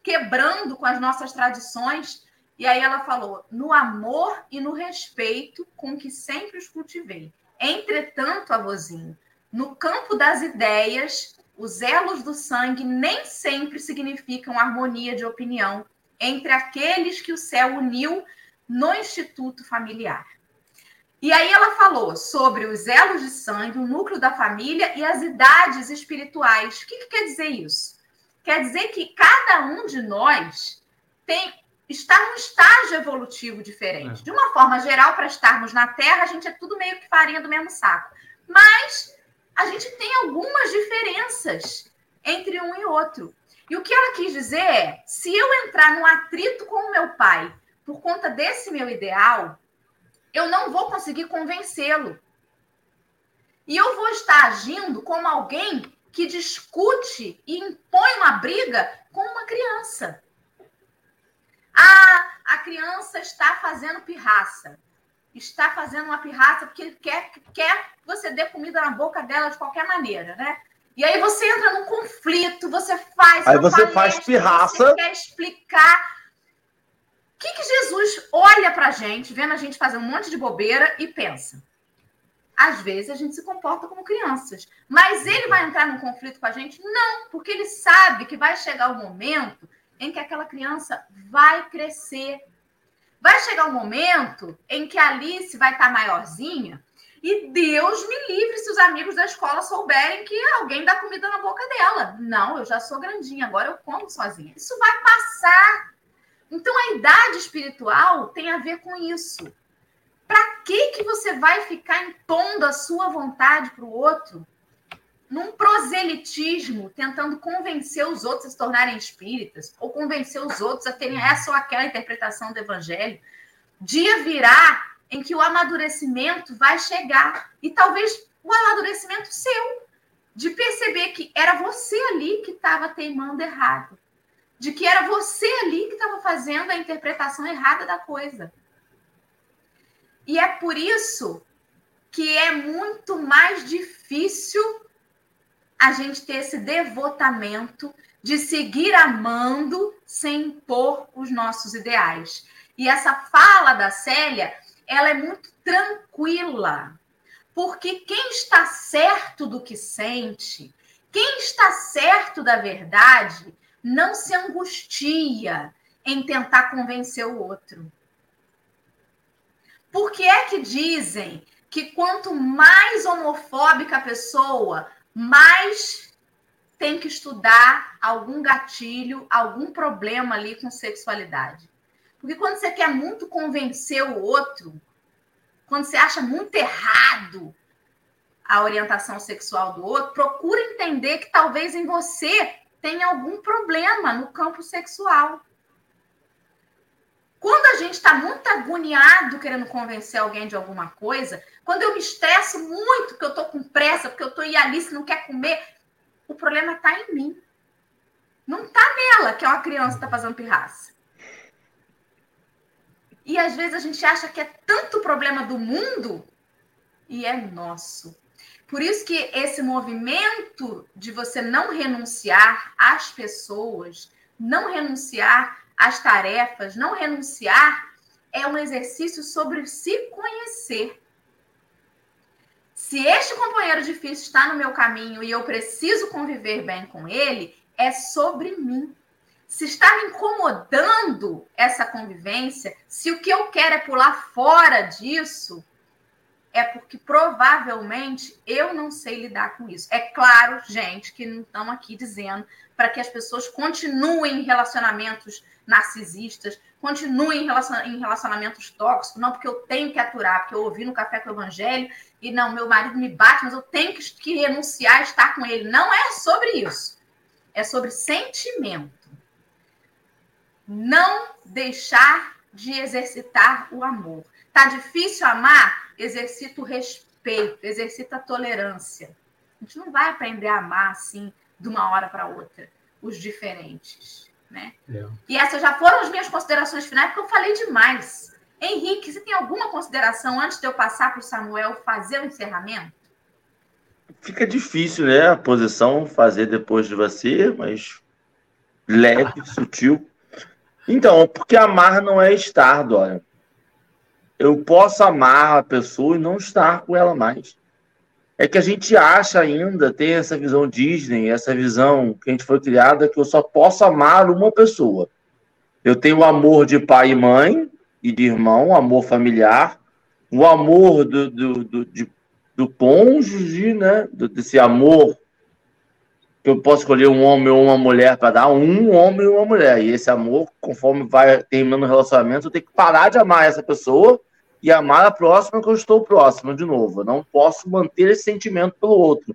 quebrando com as nossas tradições. E aí ela falou: no amor e no respeito com que sempre os cultivei. Entretanto, avôzinho, no campo das ideias, os elos do sangue nem sempre significam harmonia de opinião entre aqueles que o céu uniu no Instituto Familiar. E aí ela falou sobre os elos de sangue, o núcleo da família e as idades espirituais. O que, que quer dizer isso? Quer dizer que cada um de nós tem está num estágio evolutivo diferente. É. De uma forma geral, para estarmos na Terra, a gente é tudo meio que farinha do mesmo saco. Mas a gente tem algumas diferenças entre um e outro. E o que ela quis dizer é: se eu entrar num atrito com o meu pai por conta desse meu ideal, eu não vou conseguir convencê-lo. E eu vou estar agindo como alguém que discute e impõe uma briga com uma criança. Ah, a criança está fazendo pirraça. Está fazendo uma pirraça porque ele quer, quer que você dê comida na boca dela de qualquer maneira, né? E aí você entra num conflito, você faz. Aí você palestra, faz pirraça. Você quer explicar o que, que Jesus olha para a gente, vendo a gente fazer um monte de bobeira e pensa? Às vezes a gente se comporta como crianças, mas ele vai entrar num conflito com a gente? Não, porque ele sabe que vai chegar o momento em que aquela criança vai crescer. Vai chegar um momento em que a Alice vai estar tá maiorzinha e Deus me livre se os amigos da escola souberem que alguém dá comida na boca dela. Não, eu já sou grandinha, agora eu como sozinha. Isso vai passar. Então a idade espiritual tem a ver com isso. Para que que você vai ficar impondo a sua vontade para o outro? Num proselitismo, tentando convencer os outros a se tornarem espíritas, ou convencer os outros a terem essa ou aquela interpretação do evangelho. Dia virá em que o amadurecimento vai chegar. E talvez o amadurecimento seu, de perceber que era você ali que estava teimando errado de que era você ali que estava fazendo a interpretação errada da coisa. E é por isso que é muito mais difícil a gente ter esse devotamento de seguir amando sem impor os nossos ideais. E essa fala da Célia, ela é muito tranquila, porque quem está certo do que sente, quem está certo da verdade, não se angustia em tentar convencer o outro. Por que é que dizem que quanto mais homofóbica a pessoa, mais tem que estudar algum gatilho, algum problema ali com sexualidade? Porque quando você quer muito convencer o outro, quando você acha muito errado a orientação sexual do outro, procura entender que talvez em você tem algum problema no campo sexual. Quando a gente está muito agoniado querendo convencer alguém de alguma coisa, quando eu me estresso muito, porque eu estou com pressa, porque eu estou e Alice não quer comer, o problema está em mim. Não está nela, que é uma criança que está fazendo pirraça. E às vezes a gente acha que é tanto problema do mundo e é nosso. Por isso que esse movimento de você não renunciar às pessoas, não renunciar às tarefas, não renunciar, é um exercício sobre se conhecer. Se este companheiro difícil está no meu caminho e eu preciso conviver bem com ele, é sobre mim. Se está me incomodando essa convivência, se o que eu quero é pular fora disso, é porque provavelmente eu não sei lidar com isso. É claro, gente, que não estamos aqui dizendo para que as pessoas continuem em relacionamentos narcisistas, continuem em relacionamentos tóxicos, não porque eu tenho que aturar, porque eu ouvi no Café com o Evangelho e não, meu marido me bate, mas eu tenho que, que renunciar a estar com ele. Não é sobre isso. É sobre sentimento. Não deixar de exercitar o amor. Tá difícil amar? Exercita o respeito, exercita a tolerância. A gente não vai aprender a amar assim de uma hora para outra, os diferentes. Né? É. E essas já foram as minhas considerações finais, porque eu falei demais. Henrique, você tem alguma consideração antes de eu passar para o Samuel fazer o encerramento? Fica difícil, né? A posição fazer depois de você, mas leve, (laughs) sutil. Então, porque amar não é estar, Dora eu posso amar a pessoa e não estar com ela mais. É que a gente acha ainda, tem essa visão Disney, essa visão que a gente foi criada, que eu só posso amar uma pessoa. Eu tenho o amor de pai e mãe e de irmão, amor familiar, o amor do, do, do, de, do cônjuge, né? desse amor que eu posso escolher um homem ou uma mulher para dar, um homem ou uma mulher. E esse amor, conforme vai terminando o relacionamento, eu tenho que parar de amar essa pessoa e amar a próxima que eu estou próximo de novo. Eu não posso manter esse sentimento pelo outro.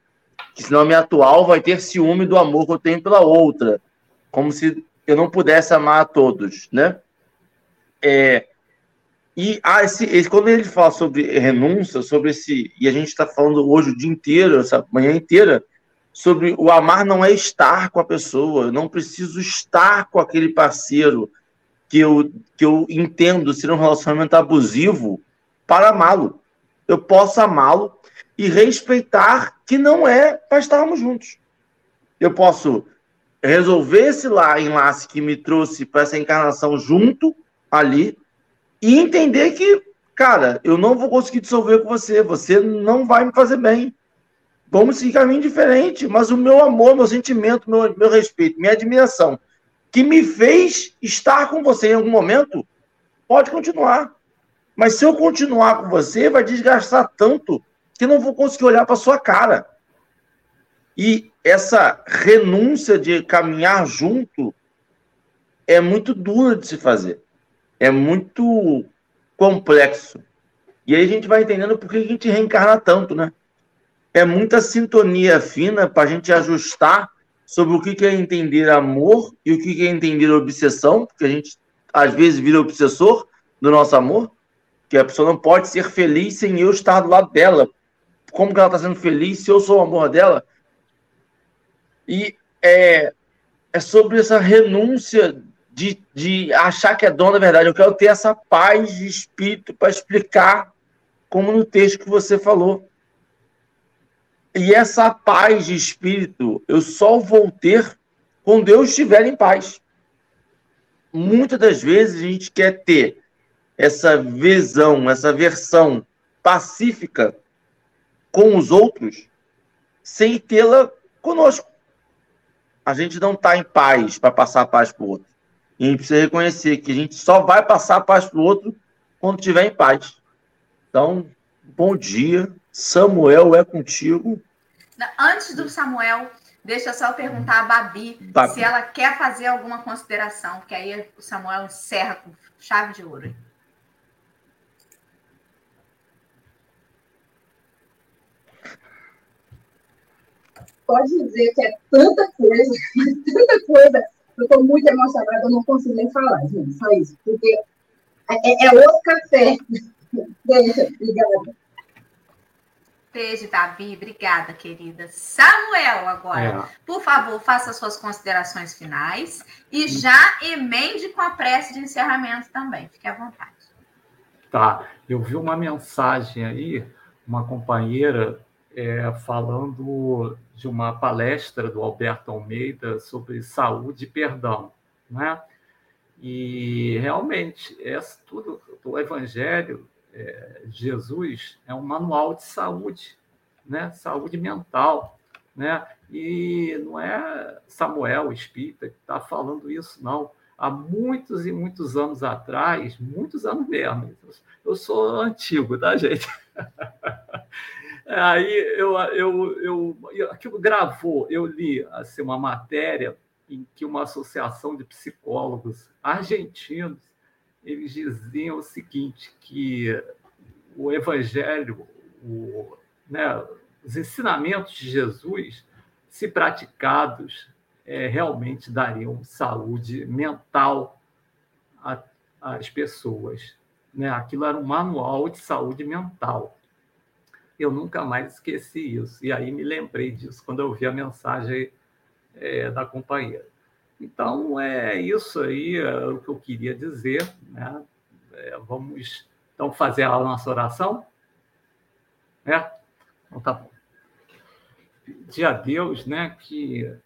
Que senão a minha atual vai ter ciúme do amor que eu tenho pela outra. Como se eu não pudesse amar a todos, né? É, e ah, esse, esse, quando ele fala sobre renúncia, sobre esse. E a gente está falando hoje o dia inteiro, essa manhã inteira, sobre o amar não é estar com a pessoa. Eu não preciso estar com aquele parceiro que eu, que eu entendo ser um relacionamento abusivo para amá-lo. Eu posso amá-lo e respeitar que não é para estarmos juntos. Eu posso resolver esse lá enlace que me trouxe para essa encarnação junto ali e entender que, cara, eu não vou conseguir dissolver com você, você não vai me fazer bem. Vamos seguir caminho diferente, mas o meu amor, meu sentimento, meu, meu respeito, minha admiração que me fez estar com você em algum momento, pode continuar. Mas se eu continuar com você, vai desgastar tanto que não vou conseguir olhar para sua cara. E essa renúncia de caminhar junto é muito dura de se fazer. É muito complexo. E aí a gente vai entendendo por que a gente reencarna tanto, né? É muita sintonia fina para a gente ajustar sobre o que é entender amor e o que é entender obsessão, porque a gente às vezes vira obsessor do nosso amor, que a pessoa não pode ser feliz sem eu estar do lado dela. Como que ela está sendo feliz se eu sou o amor dela? E é, é sobre essa renúncia de, de achar que é dona da verdade. Eu quero ter essa paz de espírito para explicar, como no texto que você falou. E essa paz de espírito eu só vou ter quando eu estiver em paz. Muitas das vezes a gente quer ter essa visão, essa versão pacífica com os outros sem tê-la conosco. A gente não está em paz para passar a paz para o outro. E a gente precisa reconhecer que a gente só vai passar a paz para o outro quando estiver em paz. Então, bom dia. Samuel é contigo. Antes do Samuel, deixa eu só perguntar a Babi, Babi, se ela quer fazer alguma consideração, porque aí o Samuel encerra com chave de ouro. Pode dizer que é tanta coisa, (laughs) tanta coisa. Eu estou muito emocionada, eu não consigo nem falar, gente. Só isso. Porque é, é outro café. (laughs) Deixa, obrigada. Beijo, Davi. Obrigada, querida. Samuel, agora, é. por favor, faça suas considerações finais e já emende com a prece de encerramento também. Fique à vontade. Tá. Eu vi uma mensagem aí, uma companheira é, falando de uma palestra do Alberto Almeida sobre saúde e perdão, né? E realmente, é tudo o Evangelho é, Jesus é um manual de saúde, né? saúde mental. né? E não é Samuel Espírita que está falando isso, não. Há muitos e muitos anos atrás, muitos anos mesmo, eu sou antigo, tá, gente? (laughs) Aí eu, eu, eu, aquilo gravou, eu li assim, uma matéria em que uma associação de psicólogos argentinos eles diziam o seguinte, que o evangelho, o, né, os ensinamentos de Jesus, se praticados, é, realmente dariam saúde mental às pessoas. Né? Aquilo era um manual de saúde mental. Eu nunca mais esqueci isso. E aí me lembrei disso quando eu vi a mensagem é, da companheira. Então, é isso aí é o que eu queria dizer. Né? É, vamos então fazer a nossa oração? É? Então tá bom. Pedir a Deus né, que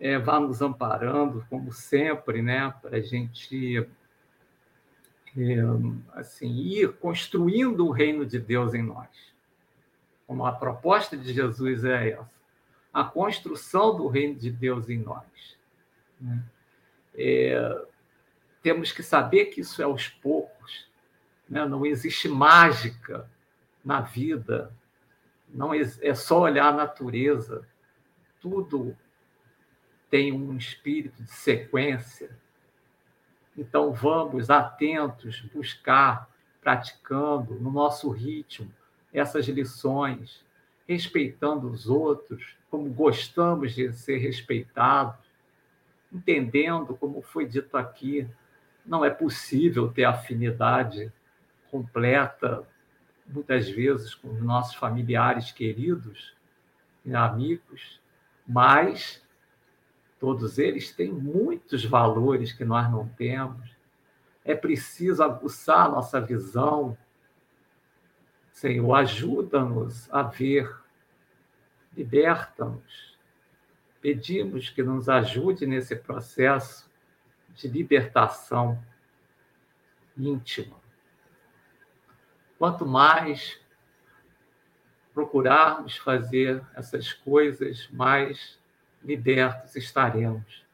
é, vá nos amparando, como sempre, né, para a gente é, assim, ir construindo o reino de Deus em nós. Como a proposta de Jesus é essa, a construção do reino de Deus em nós. Né? É, temos que saber que isso é aos poucos, né? não existe mágica na vida, não é só olhar a natureza, tudo tem um espírito de sequência. Então vamos atentos, buscar, praticando no nosso ritmo essas lições, respeitando os outros, como gostamos de ser respeitados, entendendo, como foi dito aqui, não é possível ter afinidade completa, muitas vezes, com os nossos familiares queridos e amigos, mas todos eles têm muitos valores que nós não temos. É preciso aguçar nossa visão. Senhor, ajuda-nos a ver, liberta-nos Pedimos que nos ajude nesse processo de libertação íntima. Quanto mais procurarmos fazer essas coisas, mais libertos estaremos.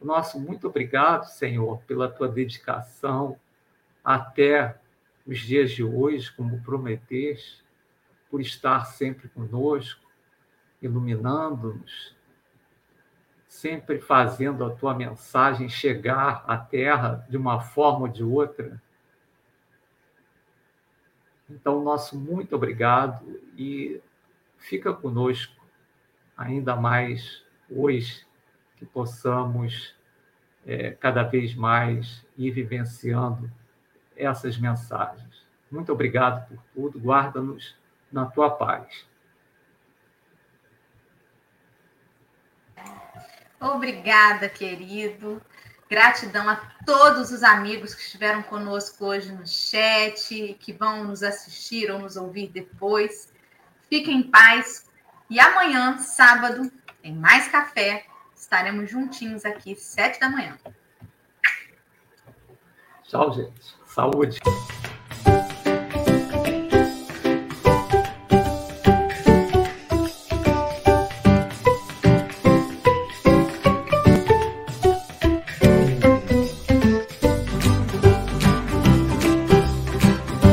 Nosso muito obrigado, Senhor, pela tua dedicação até os dias de hoje, como prometeste, por estar sempre conosco, iluminando-nos, sempre fazendo a tua mensagem chegar à terra de uma forma ou de outra. Então, nosso muito obrigado e fica conosco ainda mais hoje, que possamos é, cada vez mais ir vivenciando essas mensagens. Muito obrigado por tudo, guarda-nos na tua paz. Obrigada, querido. Gratidão a todos os amigos que estiveram conosco hoje no chat, que vão nos assistir ou nos ouvir depois. Fiquem em paz. E amanhã, sábado, tem mais café. Estaremos juntinhos aqui, sete da manhã. Tchau, gente. Saúde.